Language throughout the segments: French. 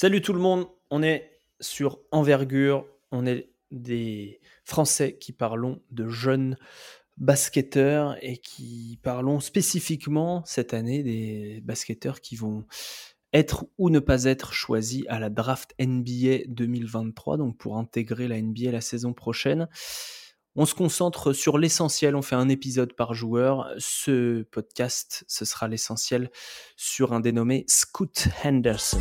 Salut tout le monde, on est sur Envergure, on est des Français qui parlons de jeunes basketteurs et qui parlons spécifiquement cette année des basketteurs qui vont être ou ne pas être choisis à la draft NBA 2023, donc pour intégrer la NBA la saison prochaine. On se concentre sur l'essentiel, on fait un épisode par joueur. Ce podcast, ce sera l'essentiel sur un dénommé Scoot Henderson.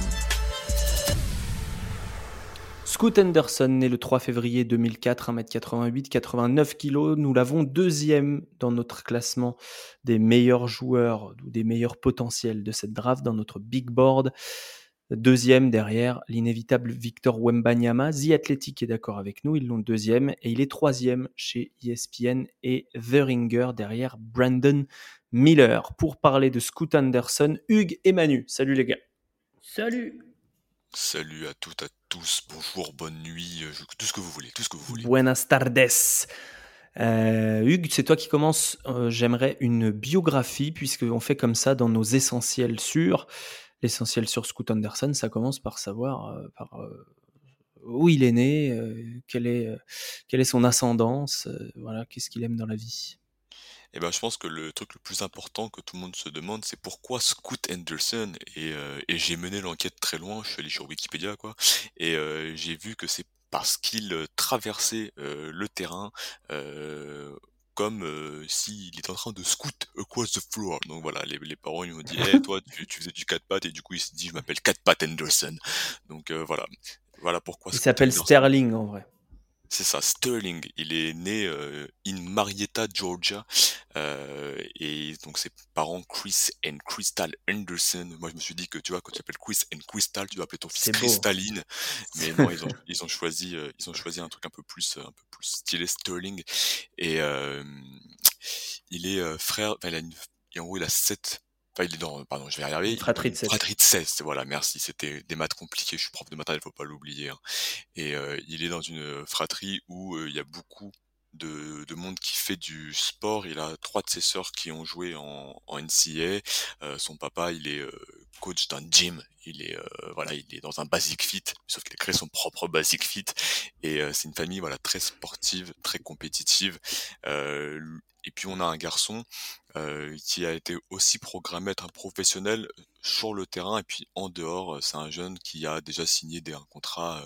Scoot Henderson, né le 3 février 2004, 1m88, 89 kg. Nous l'avons deuxième dans notre classement des meilleurs joueurs ou des meilleurs potentiels de cette draft dans notre big board. Deuxième derrière l'inévitable Victor Wembanyama. The Athletic est d'accord avec nous, ils l'ont deuxième. Et il est troisième chez ESPN et The Ringer derrière Brandon Miller. Pour parler de Scoot Henderson, Hugues et Manu. Salut les gars. Salut. Salut à toutes, à tous, bonjour, bonne nuit, euh, tout ce que vous voulez, tout ce que vous voulez. Buenas tardes. Euh, Hugues, c'est toi qui commence. Euh, j'aimerais une biographie, puisqu'on fait comme ça dans nos essentiels sur. L'essentiel sur Scoot Anderson, ça commence par savoir par, où il est né, quelle, est, quelle est son ascendance, voilà, qu'est-ce qu'il aime dans la vie. Eh ben, je pense que le truc le plus important que tout le monde se demande, c'est pourquoi Scoot Henderson et, euh, et j'ai mené l'enquête très loin, je suis allé sur Wikipédia quoi, et euh, j'ai vu que c'est parce qu'il euh, traversait le terrain comme s'il était en train de scoot across the floor. Donc voilà, les, les parents ils m'ont dit, hey, toi tu, tu, faisais du 4 pattes et du coup il s'est dit, je m'appelle 4 pattes Henderson. Donc voilà, voilà pourquoi. Il s'appelle Sterling en vrai. C'est ça, Sterling. Il est né euh, in Marietta, Georgia, euh, et donc ses parents Chris and Crystal Anderson. Moi, je me suis dit que tu vois, quand tu appelles Chris and Crystal, tu dois appeler ton fils Crystalline. Mais non, ils ont, ils ont choisi, euh, ils ont choisi un truc un peu plus, un peu plus stylé Sterling. Et euh, il est frère. Enfin, il a une, en gros, il a sept il est dans, pardon, je vais y arriver. Fratrie de 16. Fratrie de 16, voilà, merci. C'était des maths compliqués. Je suis prof de matériel, faut pas l'oublier. Hein. Et euh, il est dans une fratrie où euh, il y a beaucoup de, de, monde qui fait du sport. Il a trois de ses sœurs qui ont joué en, en NCA. Euh, son papa, il est euh, coach d'un gym. Il est euh, voilà, il est dans un basic fit, sauf qu'il a créé son propre basic fit. Et c'est une famille voilà très sportive, très compétitive. et puis on a un garçon qui a été aussi programmé être un professionnel sur le terrain et puis en dehors. C'est un jeune qui a déjà signé des, un contrat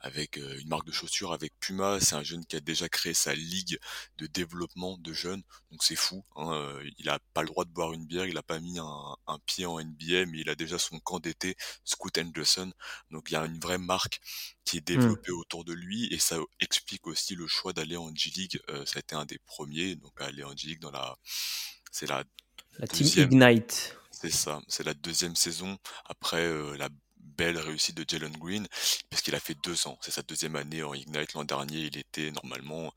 avec une marque de chaussures avec Puma. C'est un jeune qui a déjà créé sa ligue de développement de jeunes. Donc c'est fou. Hein, il a pas le droit de boire une bière. Il a pas mis un, un pied en NBA, mais il a déjà son camp d'été, Scoot Anderson. Donc il y a une vraie marque qui est mmh. développée autour de lui et ça explique aussi le choix d'aller en G-League. ça a été un des premiers donc à aller en G-League dans la c'est la, la team Ignite. C'est ça, c'est la deuxième saison après euh, la belle réussite de Jalen Green, parce qu'il a fait deux ans. C'est sa deuxième année en Ignite. L'an dernier, il était normalement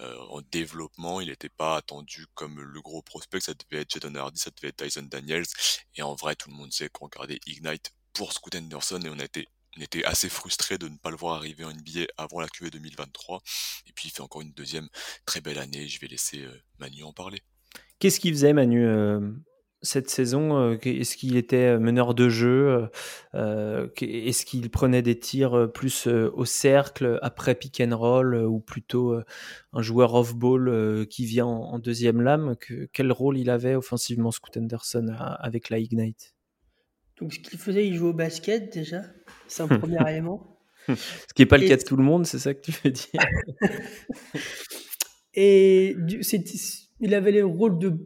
euh, en développement. Il n'était pas attendu comme le gros prospect. Ça devait être Jadon Hardy, ça devait être Tyson Daniels. Et en vrai, tout le monde sait qu'on regardait Ignite pour Scoot Anderson et on on était assez frustré de ne pas le voir arriver en NBA avant la QV 2023. Et puis il fait encore une deuxième très belle année. Je vais laisser euh, Manu en parler. Qu'est-ce qu'il faisait, Manu, euh, cette saison euh, Est-ce qu'il était meneur de jeu euh, Est-ce qu'il prenait des tirs plus au cercle, après pick and roll, ou plutôt un joueur off-ball qui vient en, deuxième lame? Quel rôle il avait offensivement, Scoot Anderson, avec la Ignite? Donc, ce qu'il faisait, il jouait au basket déjà. C'est un premier élément. Ce qui n'est pas le cas de tout le monde, c'est ça que tu veux dire Et il avait le rôle de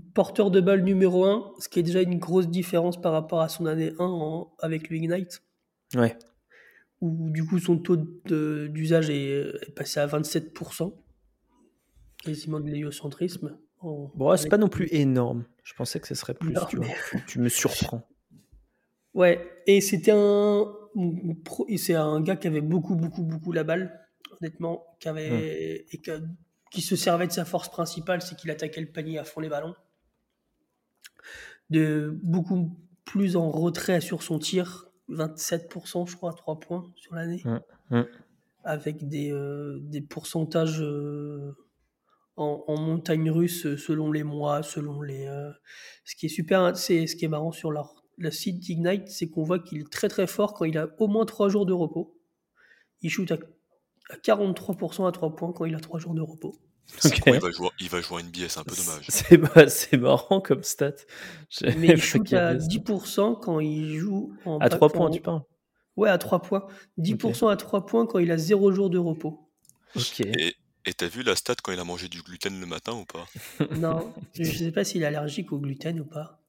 porteur de balle numéro 1, ce qui est déjà une grosse différence par rapport à son année 1 avec le Ignite. Ouais. Où du coup son taux d'usage est, passé à 27%. Quasiment de l'héliocentrisme. Bon, c'est pas non plus énorme. Je pensais que ce serait plus. tu, tu, me surprends. Ouais, et c'était un. C'est un gars qui avait beaucoup, beaucoup, beaucoup la balle, honnêtement, qui avait. Hum. Et qui se servait de sa force principale, c'est qu'il attaquait le panier à fond les ballons. De beaucoup plus en retrait sur son tir, 27% je crois, 3 points sur l'année. Avec des, euh, des pourcentages euh, en, montagne russe selon les mois, selon les... Euh, ce qui est super, c'est ce qui est marrant sur leur, la site d'Ignite, c'est qu'on voit qu'il est très très fort quand il a au moins 3 jours de repos. Il shoot à, 43% à 3 points quand il a 3 jours de repos. il, va jouer, il va jouer NBA, c'est un peu dommage. C'est marrant comme stat. Mais il shoot à 10% quand il joue en. À 3 points, tu parles? Ouais, à 3 points. 10% à 3 points quand il a 0 jours de repos. Ok. Et t'as vu la stat quand il a mangé du gluten le matin ou pas? Non, je sais pas s'il est allergique au gluten ou pas.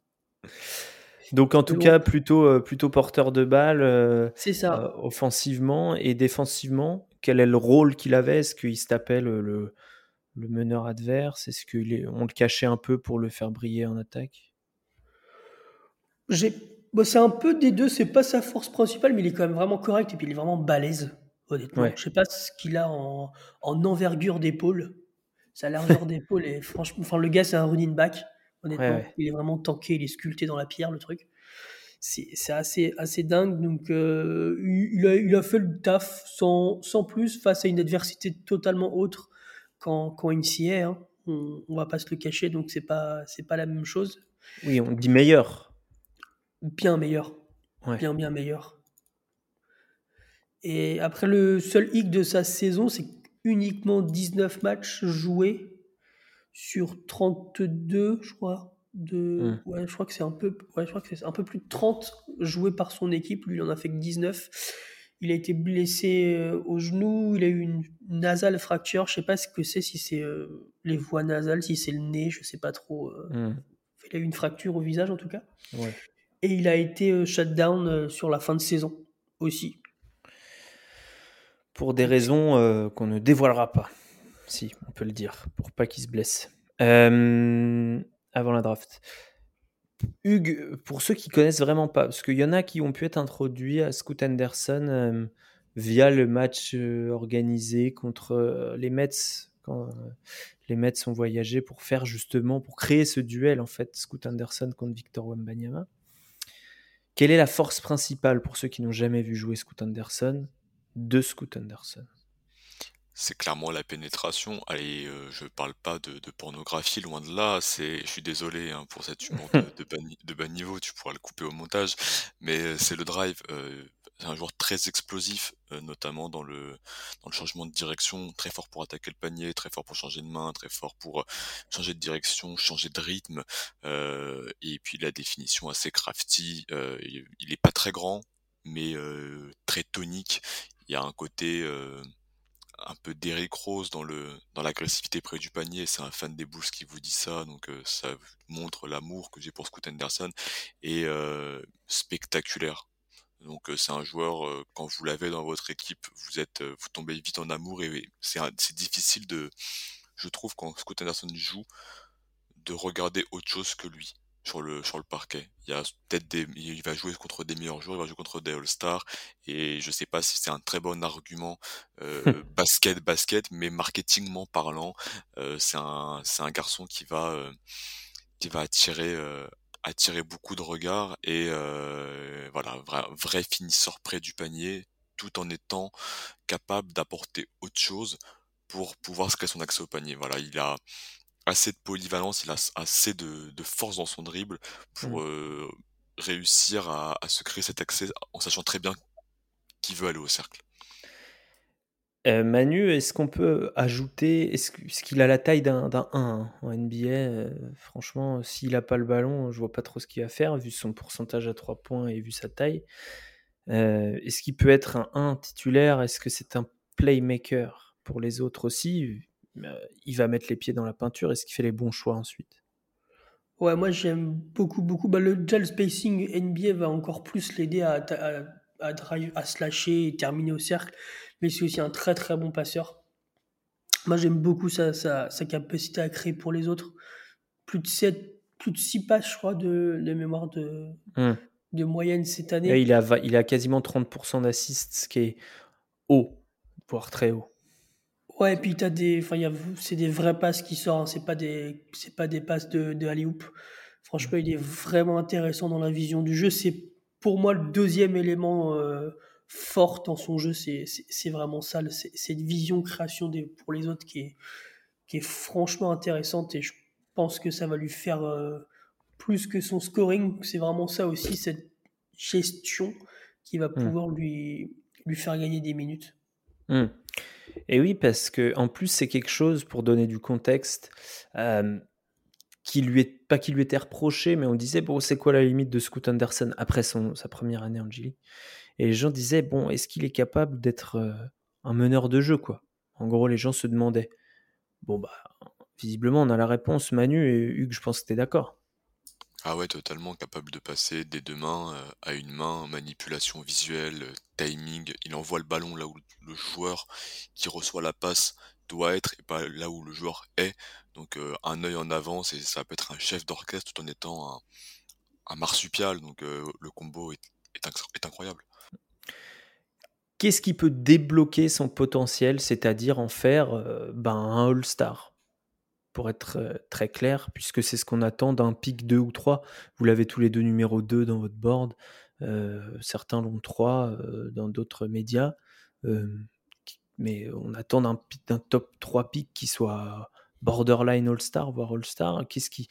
Donc en tout cas, plutôt, euh, plutôt porteur de balle euh, C'est ça. Euh, offensivement et défensivement. Quel est le rôle qu'il avait? Est-ce qu'il se tapait le, le, meneur adverse Est-ce qu'on le cachait un peu pour le faire briller en attaque? C'est un peu des deux, c'est pas sa force principale, mais il est quand même vraiment correct et puis il est vraiment balèze, honnêtement. Je sais pas ce qu'il a en, en envergure d'épaule. Sa largeur d'épaule est franchement. Enfin, le gars, c'est un running back. Honnêtement, il est vraiment tanké, il est sculpté dans la pierre, le truc. C'est assez, assez dingue. Donc, euh, il, a, il, a, fait le taf sans, sans, plus face à une adversité totalement autre qu'en qu NCA. Hein. On, on, va pas se le cacher, donc c'est pas, c'est pas la même chose. Oui, on dit meilleur. Bien meilleur. Bien, bien meilleur. Et après, le seul hic de sa saison, c'est uniquement 19 matchs joués sur 32, je crois. De... Mmh. Ouais, je crois que c'est un peu, ouais, je crois que c'est un peu plus de 30 joués par son équipe. Lui, il en a fait que 19. Il a été blessé euh, au genou, il a eu une nasale fracture. Je sais pas ce que c'est, si c'est euh, les voies nasales, si c'est le nez, je sais pas trop. Euh. Mmh. Il a eu une fracture au visage en tout cas. Et il a été shut down sur la fin de saison aussi. Pour des raisons qu'on ne dévoilera pas si on peut le dire, pour pas qu'il se blesse. Avant la draft. Hugues, pour ceux qui connaissent vraiment pas, parce qu'il y en a qui ont pu être introduits à Scoot Anderson euh, via le match euh, organisé contre les Mets, quand les Mets ont voyagé pour faire justement, pour créer ce duel en fait, Scoot Anderson contre Victor Wembanyama. Quelle est la force principale pour ceux qui n'ont jamais vu jouer Scoot Anderson de Scoot Anderson? C'est clairement la pénétration. Allez, euh, je parle pas de, pornographie, loin de là. C'est, je suis désolé hein, pour cet humour de, bas, niveau, tu pourras le couper au montage, mais euh, c'est le drive. Euh, c'est un joueur très explosif, notamment dans le dans le changement de direction, très fort pour attaquer le panier, très fort pour changer de main, très fort pour changer de direction, changer de rythme. et puis la définition assez crafty. il, il est pas très grand, mais très tonique. Il y a un côté un peu d'Eric Rose dans le dans l'agressivité près du panier. C'est un fan des Bulls qui vous dit ça, donc euh, ça montre l'amour que j'ai pour Scoot Anderson et euh, spectaculaire. Donc euh, c'est un joueur quand vous l'avez dans votre équipe, vous êtes vous tombez vite en amour et c'est c'est difficile de je trouve quand Scoot Anderson joue de regarder autre chose que lui sur le sur le parquet. Il y a peut-être des il va jouer contre des meilleurs joueurs, il va jouer contre des All-Stars et je sais pas si c'est un très bon argument euh, basket basket mais marketingment parlant, euh, c'est un c'est un garçon qui va euh, qui va attirer attirer beaucoup de regards et voilà, vrai, vrai finisseur près du panier tout en étant capable d'apporter autre chose pour pouvoir se créer son accès au panier. Voilà, il a assez de polyvalence, il a assez de, force dans son dribble pour mmh. euh, réussir à, se créer cet accès en sachant très bien qu'il veut aller au cercle. Euh, Manu, est-ce qu'on peut ajouter, est-ce qu'il a la taille d'un 1 hein, en NBA euh, Franchement, s'il n'a pas le ballon, je vois pas trop ce qu'il va faire, vu son pourcentage à 3 points et vu sa taille. est-ce qu'il peut être un 1 titulaire? Est-ce que c'est un playmaker pour les autres aussi? Il va mettre les pieds dans la peinture. Est-ce qu'il fait les bons choix ensuite? Ouais, moi j'aime beaucoup, beaucoup. Bah, le gel spacing NBA va encore plus l'aider à, à, drive, à slasher et terminer au cercle. Mais c'est aussi un très très bon passeur. Moi j'aime beaucoup sa, sa, capacité à créer pour les autres. Plus de 7, plus de 6 passes, je crois, de, de mémoire de, hmm. de moyenne cette année. il, a, il a quasiment 30% d'assists, ce qui est haut, voire très haut. Ouais, et puis t'as des, enfin, c'est des vraies passes qui sortent, hein. c'est pas des, c'est pas des passes de, de alley-oop. Franchement, il est vraiment intéressant dans la vision du jeu. C'est pour moi le deuxième élément euh, fort dans son jeu. C'est, c'est, vraiment ça, cette vision création des, pour les autres qui est, qui est franchement intéressante et je pense que ça va lui faire euh, plus que son scoring. C'est vraiment ça aussi, cette gestion qui va pouvoir lui, lui faire gagner des minutes. Mmh. Et oui, parce que en plus, c'est quelque chose, pour donner du contexte, qui lui est, pas qui lui était reproché, mais on disait, bon, c'est quoi la limite de Scoot Anderson après sa première année en G Et les gens disaient, bon, est-ce qu'il est capable d'être un meneur de jeu, quoi? En gros, les gens se demandaient. Bon, bah, visiblement, on a la réponse. Manu et Hugues, je pense que tu es d'accord. Ah ouais, totalement capable de passer des deux mains euh, à une main, manipulation visuelle, euh, timing. Il envoie le ballon là où le joueur qui reçoit la passe doit être et pas là où le joueur est. Donc euh, un œil en avance et ça peut être un chef d'orchestre tout en étant un, marsupial. Donc le combo est, est, incroyable. Qu'est-ce qui peut débloquer son potentiel, c'est-à-dire en faire ben, un All-Star? Pour être euh, très clair, puisque c'est ce qu'on attend d'un pic 2 ou 3. Vous l'avez tous les deux numéro 2 dans votre board. Euh, certains l'ont 3 euh, dans d'autres médias. mais on attend d'un, top 3 pic qui soit borderline All-Star, voire All-Star. Qu'est-ce qui,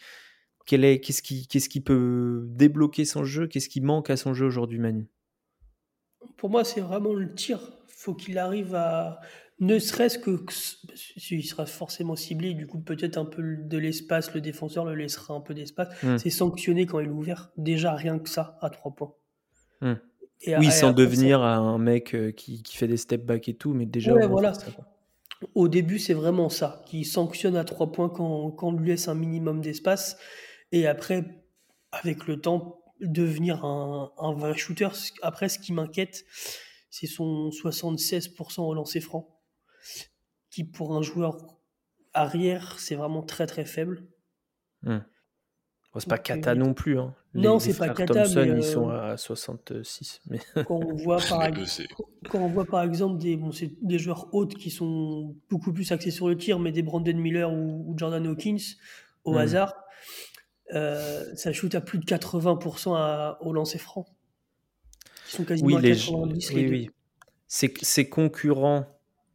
quel est, qu'est-ce, qui, qu'est-ce qui peut débloquer son jeu? Qu'est-ce qui manque à son jeu aujourd'hui, Manu? Pour moi, c'est vraiment le tir. faut qu'il arrive à ne serait-ce que il sera forcément ciblé, du coup peut-être un peu de l'espace, le défenseur le laissera un peu d'espace. Hmm. C'est sanctionné quand il est ouvert. Déjà rien que ça à trois points. Hmm. oui, sans devenir un mec euh, qui, fait des step back et tout, mais déjà. voilà. Au début, c'est vraiment ça, qui sanctionne à trois points quand, quand on lui laisse un minimum d'espace. Et après, avec le temps, devenir un, un vrai shooter. Après, ce qui m'inquiète, c'est son 76% au lancer franc qui pour un joueur arrière, c'est vraiment très très faible. Hmm. c'est pas Kata non plus. Hein. non, c'est pas Kata. Thompson, ils sont euh, à 66. Mais... Quand, on voit par, quand on voit par exemple des, bon, des joueurs hautes qui sont beaucoup plus axés sur le tir, mais des Brandon Miller ou, Jordan Hawkins au hmm. hasard, euh, ça shoot à plus de 80% au lancer franc. Ils sont quasiment oui, à 90 les, oui, oui. Ces concurrents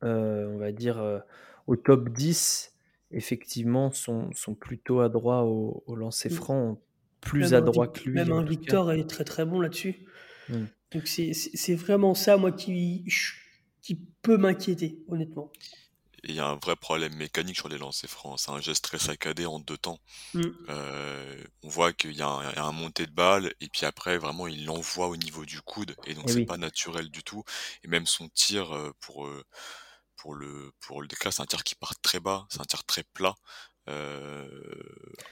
euh, on va dire, euh, au top 10, effectivement, sont, sont plutôt adroits au, au lancer mmh. franc, plus adroits que lui. Même un Victor est très très bon là-dessus. Mmh. Donc c'est vraiment ça, moi, qui, qui peut m'inquiéter, honnêtement. Il y a un vrai problème mécanique sur les lancers francs. C'est un geste très saccadé en deux temps. Mmh. Euh, on voit qu'il y, a un montée de balle et puis après vraiment il l'envoie au niveau du coude et donc c'est pas naturel du tout. Et même son tir pour pour le pour le c'est un tir qui part très bas, c'est un tir très plat. Euh,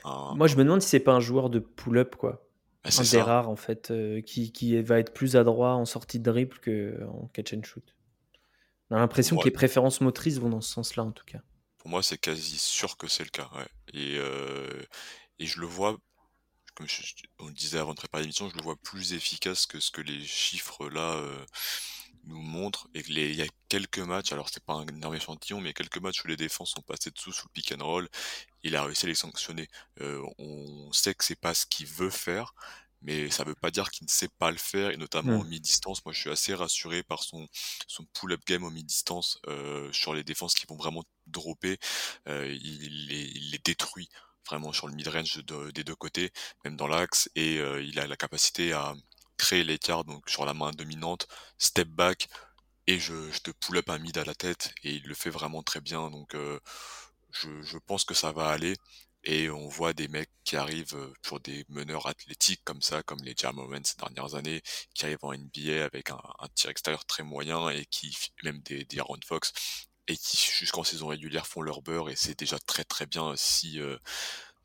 Moi, je me demande si c'est pas un joueur de pull-up, quoi. Bah, un des rares, en fait, euh, qui, qui, va être plus adroit en sortie de dribble qu'en catch and shoot. On a l'impression que les préférences motrices vont dans ce sens-là, en tout cas. Pour moi, c'est quasi sûr que c'est le cas. Et, euh, et je le vois, comme on le disait avant de préparer l'émission, je le vois plus efficace que ce que les chiffres là nous montre et il y a quelques matchs, alors c'est pas un énorme échantillon, mais quelques matchs où les défenses sont passées dessous sous le pick and roll, il a réussi à les sanctionner. Euh, on sait que c'est pas ce qu'il veut faire, mais ça veut pas dire qu'il ne sait pas le faire, et notamment en mi-distance. Moi, je suis assez rassuré par son, son pull-up game en mi-distance euh, sur les défenses qui vont vraiment dropper. Euh, il, les, il les détruit vraiment sur le mid-range des deux côtés, même dans l'axe, et euh, il a la capacité à créer l'écart donc sur la main dominante, step back et je, te pull up un mid à la tête et il le fait vraiment très bien donc euh, je, pense que ça va aller et on voit des mecs qui arrivent euh, pour des meneurs athlétiques comme ça, comme les Jamorans ces dernières années, qui arrivent en NBA avec un, tir extérieur très moyen et qui, même des, des Aaron Fox, et qui jusqu'en saison régulière font leur beurre et c'est déjà très très bien si euh,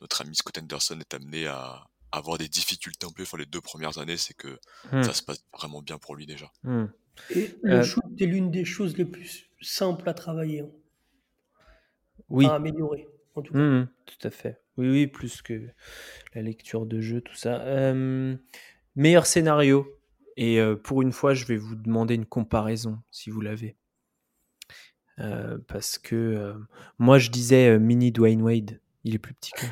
notre ami Scott Anderson est amené à, avoir des difficultés un peu sur les deux premières années, c'est que hmm. ça se passe vraiment bien pour lui déjà. Hmm. Et le euh, shoot est l'une des choses les plus simples à travailler. Hein. Oui. À améliorer, en tout cas. Hmm, tout à fait. Oui, oui, plus que la lecture de jeu, tout ça. Euh, meilleur scénario. Et euh, pour une fois, je vais vous demander une comparaison, si vous l'avez. parce que moi, je disais mini Dwayne Wade. Il est plus petit que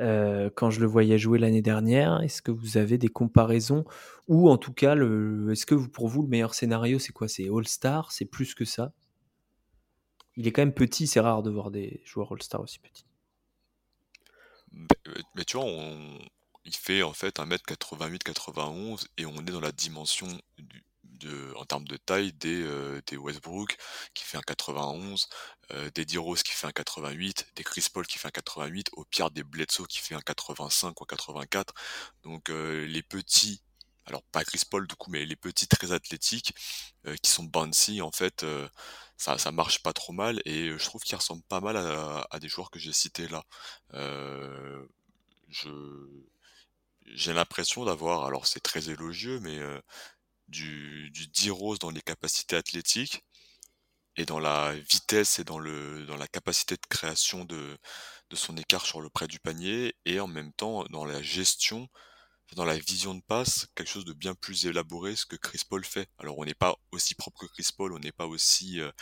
euh, quand je le voyais jouer l'année dernière. Est-ce que vous avez des comparaisons Ou en tout cas, est-ce que pour vous, le meilleur scénario, c'est quoi? C'est All-Star? C'est plus que ça? Il est quand même petit, c'est rare de voir des joueurs All-Star aussi petits. mais tu vois, il fait en fait 1m88-91 et on est dans la dimension en termes de taille des, euh, des Westbrook qui fait un 91, euh, des D Rose qui fait un 88, des Chris Paul qui fait un 88, au pire des Bledsoe qui fait un 85 ou 84. Donc euh, les petits, alors pas Chris Paul du coup, mais les petits très athlétiques qui sont bouncy en fait, ça, ça marche pas trop mal et je trouve qu'ils ressemblent pas mal à, à des joueurs que j'ai cités là. je j'ai l'impression d'avoir, alors c'est très élogieux, mais du, du D-Rose dans les capacités athlétiques et dans la vitesse et dans, le, dans la capacité de création de, de son écart sur le près du panier et en même temps dans la gestion, dans la vision de passe, quelque chose de bien plus élaboré ce que Chris Paul fait. Alors on n'est pas aussi propre que Chris Paul, on n'est pas aussi euh,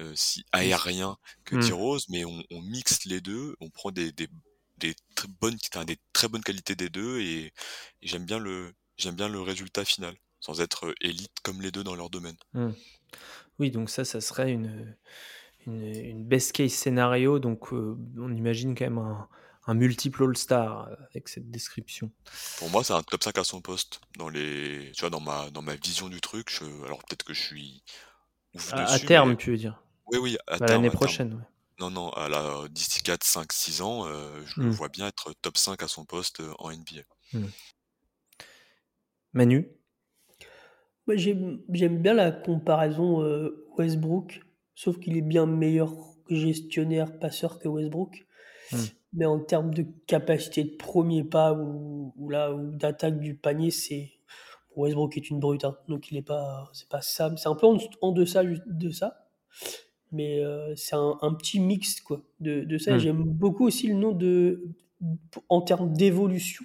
euh, si aérien que mmh. D-Rose, mais on, on, mixe les deux, on prend des, des, des très bonnes, des très bonnes qualités des deux et, et j'aime bien le j'aime bien le résultat final sans être élite comme les deux dans leur domaine. Mmh. Oui, donc ça, ça serait une, une, best case scénario. Donc on imagine quand même un, un multiple All-Star avec cette description. Pour moi, c'est un top 5 à son poste. Dans les, tu vois, dans ma, dans ma vision du truc, alors peut-être que je suis à, terme, tu veux dire Oui, oui, à, bah, L'année prochaine, Non, non, à la, d'ici 4, 5, 6 ans, je le mmh. vois bien être top 5 à son poste en NBA. Mmh. Manu? J'aime bien la comparaison euh, Westbrook, sauf qu'il est bien meilleur gestionnaire passeur que Westbrook. Hmm. Mais en termes de capacité de premier pas ou, là ou d'attaque du panier, c'est Westbrook est une brute, hein. donc il est pas, c'est pas ça, c'est un peu en, deçà de ça, mais euh, c'est un, petit mix quoi de, de ça. Hmm. J'aime beaucoup aussi le nom de, en termes d'évolution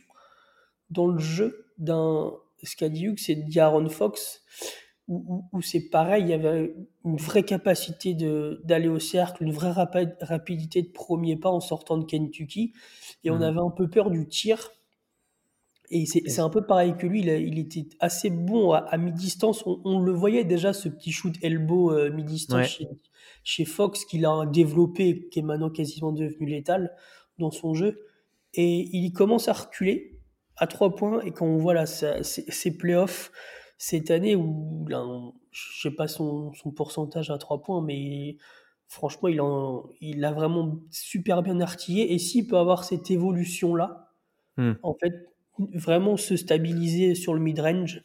dans le jeu d'un ce qu'a dit Hugh, c'est Diaron Fox, où, c'est pareil, il y avait une vraie capacité d'aller au cercle, une vraie rapidité de premier pas en sortant de Kentucky, et on mmh. avait un peu peur du tir. Et c'est un peu pareil que lui, il, était assez bon à, mi-distance. On, le voyait déjà, ce petit shoot elbow euh, mi-distance chez, chez, Fox, qu'il a développé, qui est maintenant quasiment devenu létal dans son jeu. Et il commence à reculer à trois points et quand on voit là ces playoffs cette année où là, je sais pas son, son, pourcentage à trois points mais franchement il, en, il a vraiment super bien artillé et s'il peut avoir cette évolution là hmm. en fait vraiment se stabiliser sur le mid-range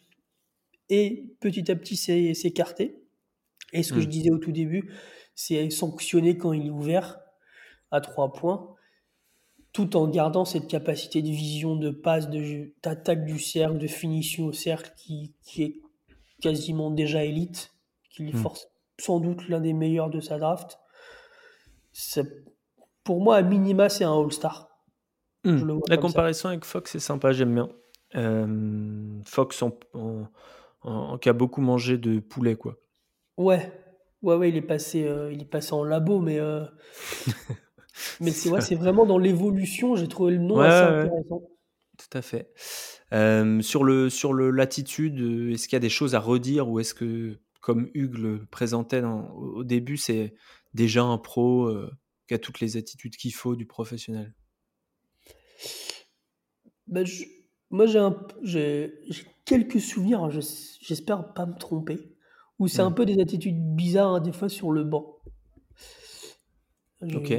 et petit à petit s'écarter et ce que je hmm. disais au tout début c'est sanctionner quand il est ouvert à trois points tout en gardant cette capacité de vision, de passe, d'attaque du cercle, de finition au cercle qui, qui est quasiment déjà élite, qui est hmm. force sans doute l'un des meilleurs de sa draft. Pour moi, à minima, c'est un All-Star. Hmm. La comparaison avec Fox est sympa, j'aime bien. Euh, Fox en, qui a beaucoup mangé de poulet, quoi. Ouais, ouais, ouais, il est passé, euh, il est passé en labo, mais euh, Mais c'est c'est vraiment dans l'évolution, j'ai trouvé le nom assez intéressant. Tout à fait. sur le sur le l'attitude, est-ce qu'il y a des choses à redire ou est-ce que, comme Hugues le présentait au début, c'est déjà un pro qui a toutes les attitudes qu'il faut du professionnel? Bah, moi j'ai quelques souvenirs, hein, j'espère pas me tromper, où c'est un mmh. peu des attitudes bizarres hein, des fois sur le banc. Ok.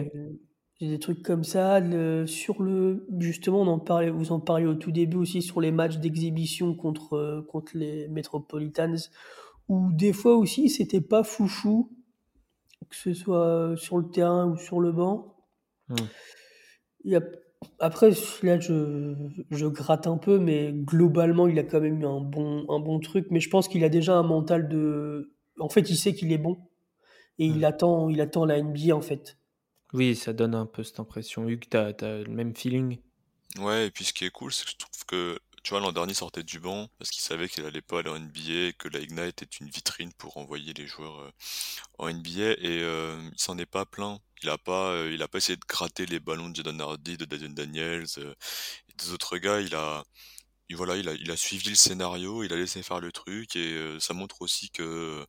J'ai des trucs comme ça. sur le, justement, on en parlait, vous en parliez au tout début aussi sur les matchs d'exhibition contre, euh, contre les Metropolitans, où des fois aussi c'était pas foufou, que ce soit sur le terrain ou sur le banc. Mmh. Il y a, après, là, je, je gratte un peu, mais globalement, il a quand même eu un bon, un bon truc. Mais je pense qu'il a déjà un mental de. En fait, il sait qu'il est bon. Et il, mmh. attend, il attend la NBA, en fait. Oui, ça donne un peu cette impression. Hugues, tu as, le même feeling Ouais, et puis ce qui est cool, c'est que je trouve que, tu vois, l'an dernier, sortait du banc parce qu'il savait qu'il allait pas aller en NBA et que la Ignite est une vitrine pour envoyer les joueurs euh, en NBA et euh, il s'en est pas plein. Il a pas, euh, il a pas essayé de gratter les ballons de Jadon Hardy, de Daniel Daniels et des autres gars. Il a, il a, il a suivi le scénario, il a laissé faire le truc et ça montre aussi que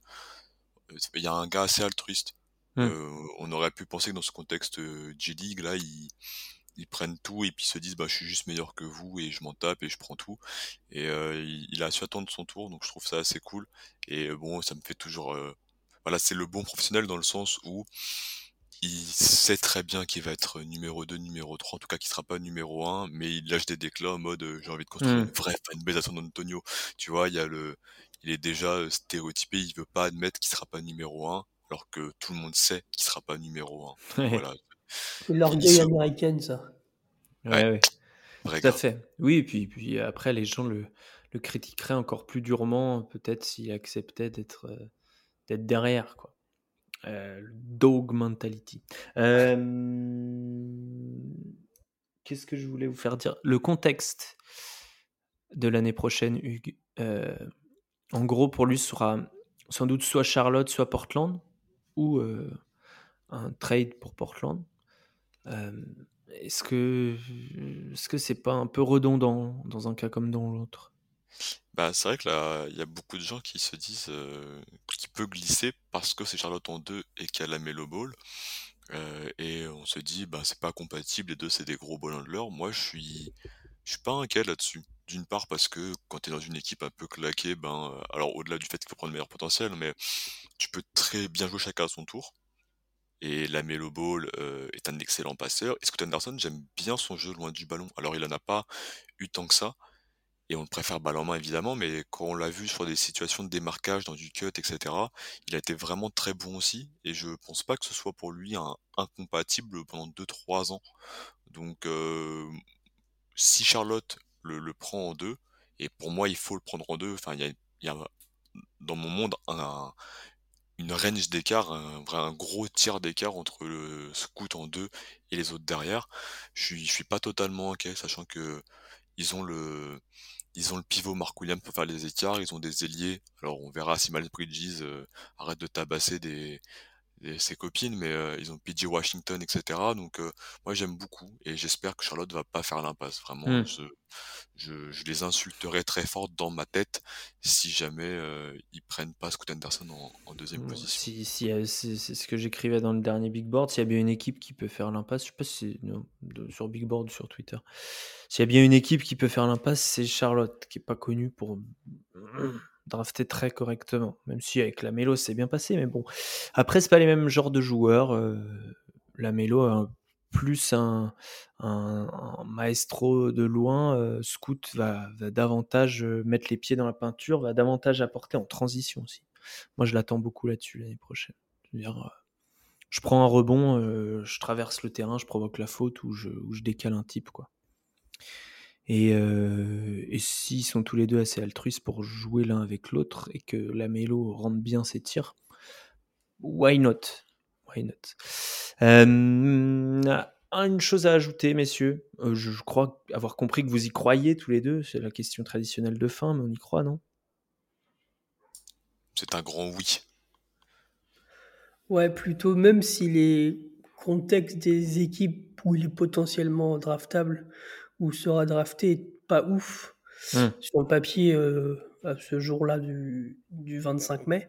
il y a un gars assez altruiste. Mmh. Euh, on aurait pu penser que dans ce contexte G-League, là, il, ils prennent tout et puis se disent bah je suis juste meilleur que vous et je m'en tape et je prends tout et il, a su attendre son tour donc je trouve ça assez cool et bon ça me fait toujours voilà c'est le bon professionnel dans le sens où il sait très bien qu'il va être numéro 2, numéro 3, en tout cas qu'il sera pas numéro 1, mais il lâche des déclats en mode j'ai envie de construire mmh. une vraie fanbase à San Antonio. Tu vois, il y a le, il est déjà stéréotypé, il veut pas admettre qu'il sera pas numéro 1, alors que tout le monde sait qu'il sera pas numéro 1. voilà. C'est l'orgueil américain, ça. Ouais, ouais. Tout à fait. Oui, et puis, puis après, les gens le, le critiqueraient encore plus durement, peut-être s'il acceptait d'être d'être derrière, quoi. Euh, dog mentality. Euh, qu'est-ce que je voulais vous faire dire? Le contexte de l'année prochaine, Hugues. Euh, en gros, pour lui, sera sans doute soit Charlotte, soit Portland, ou un trade pour Portland. est-ce que est-ce que c'est pas un peu redondant dans un cas comme dans l'autre? Bah, c'est vrai que là, il y a beaucoup de gens qui se disent euh, qu'il peut glisser parce que c'est Charlotte en 2 et qu'elle a la Melo Ball. Euh, et on se dit, bah, c'est pas compatible, les deux c'est des gros ball handlers. Moi, je suis, je suis pas inquiet là-dessus. D'une part parce que quand tu es dans une équipe un peu claquée, ben, euh, alors au-delà du fait qu'il faut prendre le meilleur potentiel, mais tu peux très bien jouer chacun à son tour. Et la Melo Ball est un excellent passeur. Et Scott Anderson, j'aime bien son jeu loin du ballon. Alors il en a pas eu tant que ça, et on préfère balle en main évidemment, mais quand on l'a vu sur des situations de démarquage dans du cut, etc., il a été vraiment très bon aussi, et je pense pas que ce soit pour lui incompatible pendant 2-3 ans. Donc euh, si Charlotte le, prend en deux, et pour moi il faut le prendre en deux, enfin il y a, dans mon monde un, une range d'écart, un, un gros tir d'écart entre le scout en deux et les autres derrière. Je suis, je suis pas totalement inquiet, sachant que ils ont le, ils ont le pivot Mark Williams pour faire les écarts, ils ont des ailiers. Alors on verra si Miles Bridges euh, arrête de tabasser des, ses copines, mais euh, ils ont PJ Washington, etc. Donc euh, moi j'aime beaucoup et j'espère que Charlotte va pas faire l'impasse. Vraiment, mmh. je, je, les insulterai très fort dans ma tête si jamais euh, ils prennent pas Scott Anderson en, deuxième position. Si, si c'est ce que j'écrivais dans le dernier Big Board, s'il y a bien une équipe qui peut faire l'impasse, je sais pas si c'est sur Big Board ou sur Twitter. S'il y a bien une équipe qui peut faire l'impasse, c'est Charlotte, qui est pas connue pour drafté très correctement. Même si avec la Mélo, c'est bien passé, mais bon. Après, c'est pas les mêmes genres de joueurs. Euh, la Mélo, plus un, maestro de loin, euh, Scout va, davantage euh, mettre les pieds dans la peinture, va davantage apporter en transition aussi. Moi, je l'attends beaucoup là-dessus l'année prochaine. Je, prends un rebond, je traverse le terrain, je provoque la faute ou je, ou je décale un type, quoi. Et, s'ils sont tous les deux assez altruistes pour jouer l'un avec l'autre et que la mélo rende bien ses tirs, why not? Why not? Une chose à ajouter, messieurs. je, crois avoir compris que vous y croyez tous les deux. C'est la question traditionnelle de fin, mais on y croit, non? C'est un grand oui. Ouais, plutôt, même si les contextes des équipes où il est potentiellement draftable ou sera drafté pas ouf hmm. sur le papier euh, à ce jour-là du, du, 25 mai.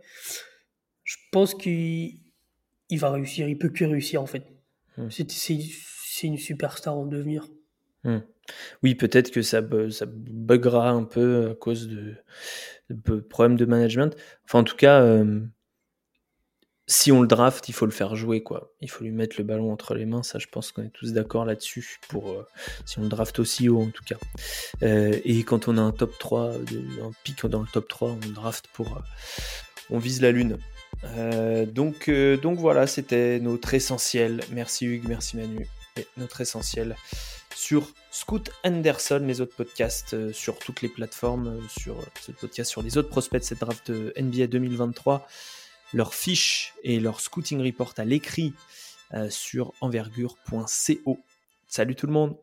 Je pense qu'il il va réussir, il peut que réussir en fait. Hmm. C'est une superstar en devenir. Hmm. Oui, peut-être que ça, ça buggera un peu à cause de, de problèmes de management. Enfin, en tout cas, euh, si on le draft, il faut le faire jouer, quoi. Il faut lui mettre le ballon entre les mains. Ça, je pense qu'on est tous d'accord là-dessus. Pour euh, si on le draft aussi haut, en tout cas. Euh, et quand on a un top 3, un pic dans le top 3, on draft pour, euh, on vise la lune. donc, donc voilà, c'était notre essentiel. Merci Hugues, merci Manu. Et notre essentiel sur Scoot Anderson, les autres podcasts sur toutes les plateformes, sur ce podcast sur les autres prospects de cette draft NBA 2023 leurs fiches et leur scouting report à l'écrit euh, sur envergure.co. Salut tout le monde